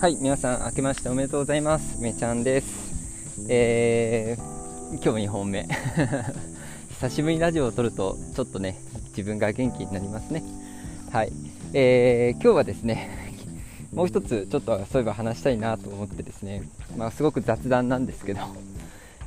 はい、皆さん、明けましておめでとうございます。めちゃんです。えー、今日2本目。久しぶりにラジオを撮ると、ちょっとね、自分が元気になりますね。はい、えー、今日はですね、もう一つ、ちょっとそういえば話したいなと思ってですね、まあ、すごく雑談なんですけど、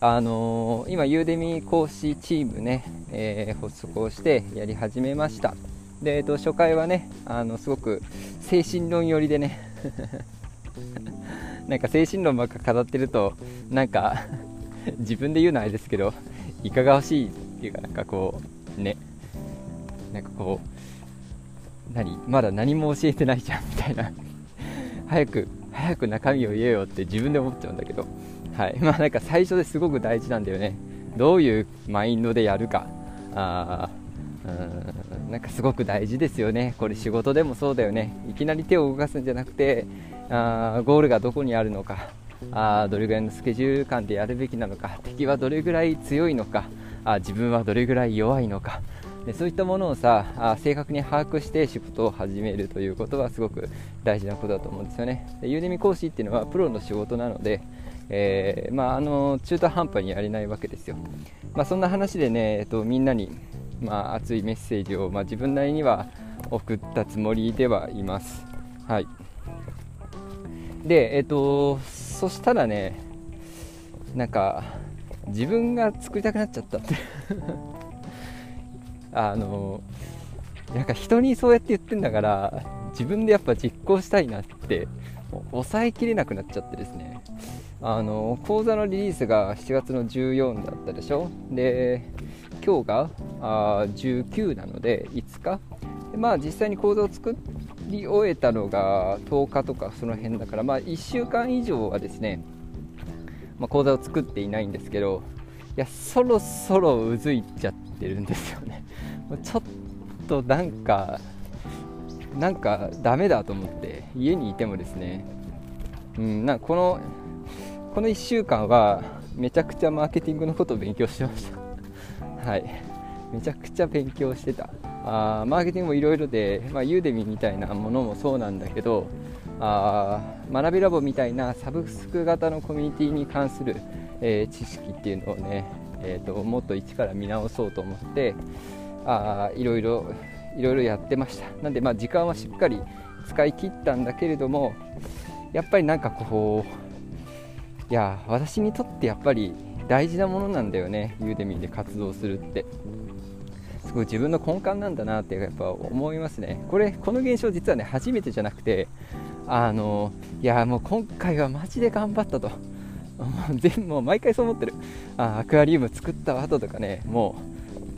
あのー、今、ユーデミ講師チームね、えー、発足をしてやり始めました。で、えっと、初回はね、あのすごく精神論寄りでねなんか精神論ばっか語ってるとなんか 自分で言うのはあれですけどいかがわしいっていうかなんかこうね。なんかこう何？まだ何も教えてないじゃんみたいな。早く早く中身を言えよって自分で思っちゃうんだけど。はい。まあなんか最初ですごく大事なんだよね。どういうマインドでやるか。あー。うん。なんかすごく大事ですよね、これ仕事でもそうだよね、いきなり手を動かすんじゃなくて、あゴールがどこにあるのか、あどれぐらいのスケジュール感でやるべきなのか、敵はどれぐらい強いのか、あ自分はどれぐらい弱いのか、でそういったものをさあ正確に把握して仕事を始めるということはすごく大事なことだと思うんですよね。でユーデミ講師っていうのはプロの仕事なので、えー、まあ、あの中途半端にやれないわけですよ。まあ、そんな話でね、えっと、みんなにまあ、熱いメッセージを、まあ、自分なりには送ったつもりではいます。はい、で、えっと、そしたらね、なんか、自分が作りたくなっちゃったって あの、なんか人にそうやって言ってんだから、自分でやっぱ実行したいなって、抑えきれなくなっちゃってですね。あの講座のリリースが7月の14だったでしょ？で今日があ19なので5日。でまあ実際に講座を作り終えたのが10日とかその辺だからまあ1週間以上はですね、まあ、講座を作っていないんですけどいやそろそろうずいちゃってるんですよね。ちょっとなんかなんかダメだと思って家にいてもですね。うんなんこのこの1週間はめちゃくちゃマーケティングのことを勉強してました。はい。めちゃくちゃ勉強してた。あーマーケティングもいろいろで、まあ、ユーデミみたいなものもそうなんだけどあ学びラボみたいなサブスク型のコミュニティに関する、えー、知識っていうのをね、えーと、もっと一から見直そうと思ってあいろいろいろいろやってました。なんでまあ時間はしっかり使い切ったんだけれどもやっぱりなんかこういや私にとってやっぱり大事なものなんだよねユーデミーで活動するって。すごい自分の根幹なんだなってやっぱ思いますね。これこの現象実はね初めてじゃなくてあのいやもう今回はマジで頑張ったと。全もう毎回そう思ってる。あアクアリウム作った後とかねも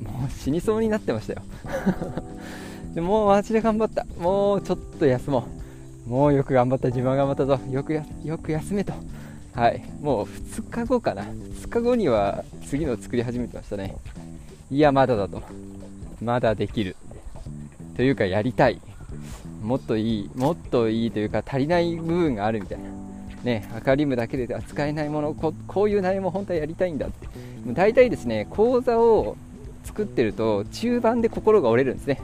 うもう死にそうになってましたよ。でもうマジで頑張った。もうちょっと休もう。もうよく頑張った自分は頑張ったぞ。よくやよく休めと。はい、もう2日後かな、2日後には次の作り始めてましたね。いや、まだだと。まだできる。というか、やりたい。もっといい、もっといいというか、足りない部分があるみたいな。ね、アカリウムだけでは使えないものこ、こういう内容も本当はやりたいんだって。もう大体ですね、講座を作ってると、中盤で心が折れるんですね。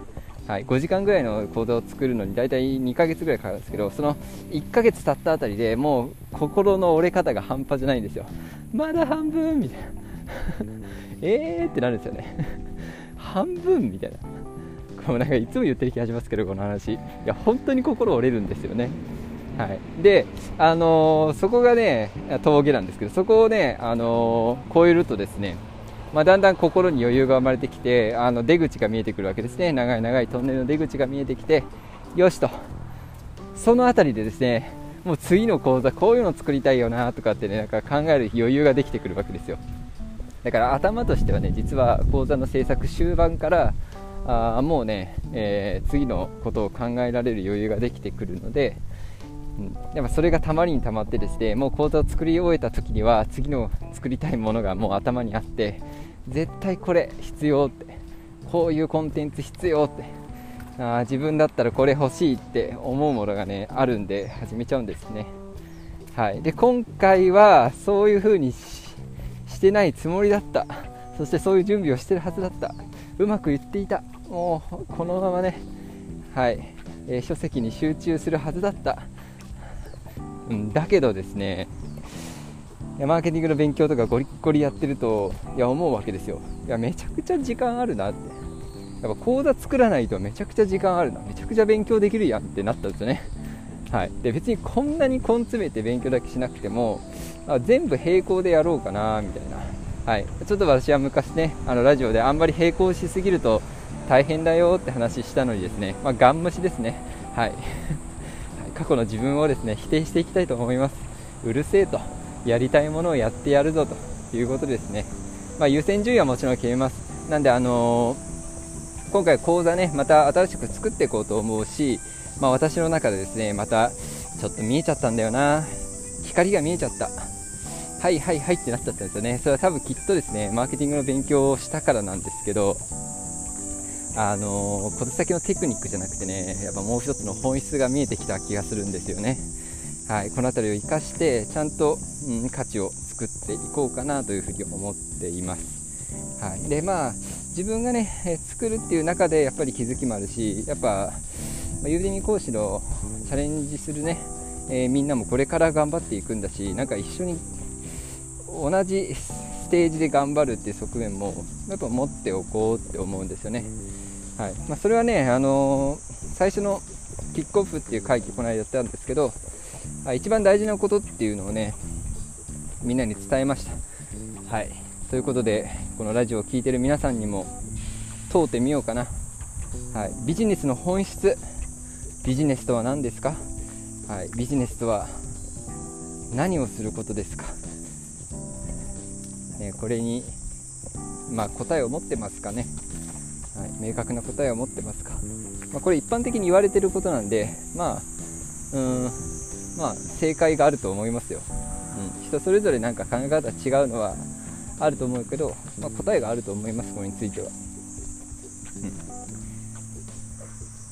はい、5時間ぐらいの講座を作るのに大体2ヶ月ぐらいかかるんですけどその1ヶ月経ったあたりでもう心の折れ方が半端じゃないんですよ。まだ半分みたいな。えーってなるんですよね。半分みたいな。こうなんかいつも言ってる気がしますけどこの話。いや本当に心折れるんですよね。はい、で、あのー、そこがね峠なんですけどそこをね、あのー、超えるとですねまあ、だんだん心に余裕が生まれてきてあの出口が見えてくるわけですね。長い長いトンネルの出口が見えてきてよしと。その辺りでですねもう次の講座こういうの作りたいよなとかってねなんか考える余裕ができてくるわけですよ。だから頭としてはね実は講座の制作終盤からあもうね、えー、次のことを考えられる余裕ができてくるので、うん、やっぱそれがたまりにたまってですねもう講座を作り終えた時には次の作りたいものがもう頭にあって絶対これ必要って。こういうコンテンツ必要って。あ自分だったらこれ欲しいって思うものがねあるんで始めちゃうんですね。はい。で今回はそういう風にしてないつもりだった。そしてそういう準備をしてるはずだった。うまく言っていた。もうこのままね。はい、えー、書籍に集中するはずだった。うん、だけどですねマーケティングの勉強とかゴリゴリやってるといや思うわけですよ。いやめちゃくちゃ時間あるなって。やっぱ講座作らないとめちゃくちゃ時間あるな。めちゃくちゃ勉強できるやんってなったんですよね。はい、で別にこんなに根詰めて勉強だけしなくてもあ全部並行でやろうかなみたいな、はい、ちょっと私は昔ねあのラジオであんまり並行しすぎると大変だよって話したのにですね、まあ、ガン無視ですね、はい、過去の自分をですね否定していきたいと思います。うるせえと。やりたいものをやってやるぞということですね、まあ、優先順位はもちろん決めます。なんであのー、今回講座ねまた新しく作っていこうと思うしまあ、私の中でですねまたちょっと見えちゃったんだよな。光が見えちゃった。はいはいはいってなっちゃったんですよね。それは多分きっとですねマーケティングの勉強をしたからなんですけどあのー、小手先のテクニックじゃなくてねやっぱもう一つの本質が見えてきた気がするんですよね。はいこの辺りを生かしてちゃんと、うん、価値を作っていこうかなというふうに思っていますはいでまあ自分がね作るっていう中でやっぱり気づきもあるしやっぱまユーデミ講師のチャレンジするね、えー、みんなもこれから頑張っていくんだしなんか一緒に同じステージで頑張るっていう側面もやっぱ持っておこうって思うんですよね。はいまあ、それはね、あのー、最初のキックオフっていう会議この間やったんですけど一番大事なことっていうのをねみんなに伝えました。はい。ということでこのラジオを聴いてる皆さんにも問うてみようかな、はい、ビジネスの本質。ビジネスとは何ですか、はい、ビジネスとは何をすることですか、ね、これに、まあ、答えを持ってますかね、はい、明確な答えを持ってますか、まあ、これ一般的に言われてることなんで、まあうんまあ、正解があると思いますよ、うん、人それぞれなんか考え方違うのはあると思うけど、まあ、答えがあると思いますこれについては。う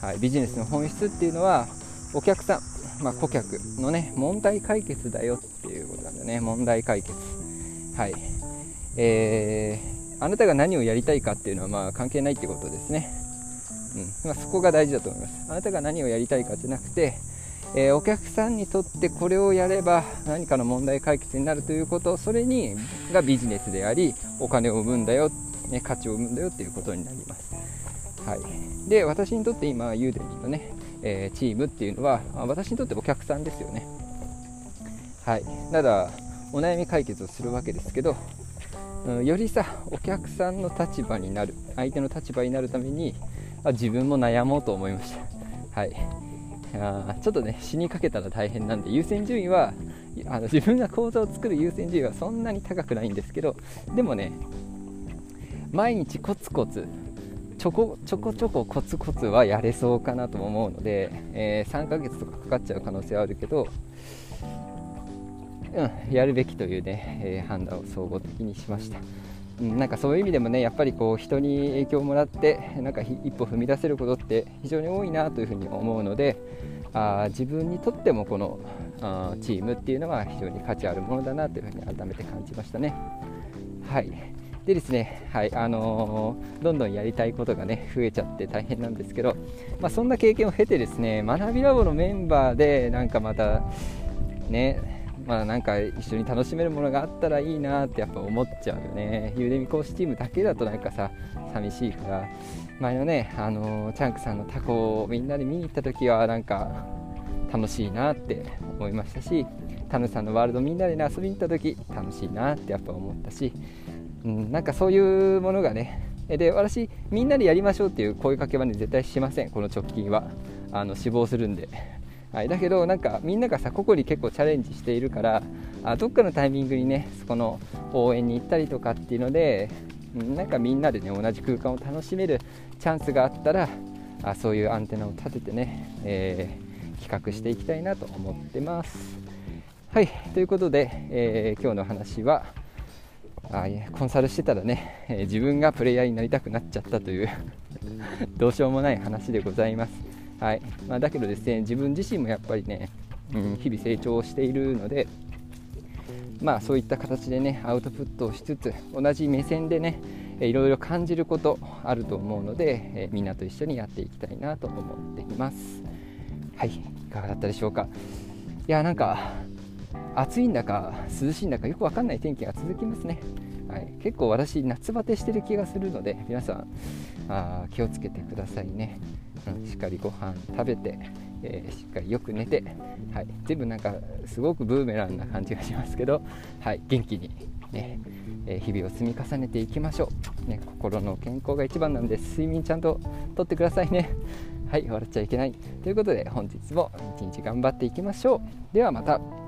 ん。はい、ビジネスの本質っていうのはお客さん、まあ、顧客のね問題解決だよっていうことなんだよね。問題解決。はい。えー、あなたが何をやりたいかっていうのはまあ関係ないってことですね、うん。まあ、そこが大事だと思います。あなたが何をやりたいかじゃなくてえー、お客さんにとってこれをやれば何かの問題解決になるということそれにがビジネスでありお金を生むんだよ、ね、価値を生むんだよということになります。はい、で私にとって今ユーデミーのね、えー、チームっていうのは私にとってお客さんですよね。はい。ただお悩み解決をするわけですけど、うん、よりさお客さんの立場になる相手の立場になるために自分も悩もうと思いました。はい。あちょっとね死にかけたら大変なんで優先順位はあの自分が講座を作る優先順位はそんなに高くないんですけどでもね毎日コツコツちょこちょこちょこコツコツはやれそうかなと思うので、えー、3ヶ月とかかかっちゃう可能性はあるけど、うん、やるべきというね、えー、判断を総合的にしました。うん、なんかそういう意味でもねやっぱりこう人に影響をもらってなんか一歩踏み出せることって非常に多いなというふうに思うのであ自分にとってもこのあチームっていうのは非常に価値あるものだなというふうに改めて感じましたね。はいでですね、はいあのー、どんどんやりたいことがね増えちゃって大変なんですけど、まあ、そんな経験を経てですね学びラボのメンバーでなんかまたねまあなんか一緒に楽しめるものがあったらいいなってやっぱ思っちゃうよね。ゆうでみ講師チームだけだとなんかさ寂しいから。前のねあの、チャンクさんのタコをみんなで見に行った時はなんか楽しいなって思いましたしタヌさんのワールドみんなで、ね、遊びに行った時楽しいなってやっぱ思ったし。うん、なんかそういうものがねで私みんなでやりましょうっていう声かけはね絶対しませんこの直近は。あの死亡するんで、はい、だけどなんかみんながさ個々に結構チャレンジしているからあどっかのタイミングにねそこの応援に行ったりとかっていうのでなんかみんなでね同じ空間を楽しめるチャンスがあったらあそういうアンテナを立ててね、えー、企画していきたいなと思ってます。はいということで、えー、今日の話はあコンサルしてたらね、えー、自分がプレイヤーになりたくなっちゃったという どうしようもない話でございます、はい。まあ、だけどですね自分自身もやっぱりね、うん、日々成長しているのでまあそういった形でねアウトプットをしつつ同じ目線でねいろいろ感じることあると思うので、え、みんなと一緒にやっていきたいなと思っています。はい。いかがだったでしょうか。いやなんか暑いんだか涼しいんだかよく分かんない天気が続きますね、はい、結構私夏バテしてる気がするので皆さんあ気をつけてくださいね、うん、しっかりご飯食べて、えー、しっかりよく寝て、はい、全部なんかすごくブーメランな感じがしますけど、はい、元気にね、え日々を積み重ねていきましょう、ね、心の健康が一番なんで睡眠ちゃんととってくださいね。はい。笑っちゃいけない。ということで本日も一日頑張っていきましょう。ではまた。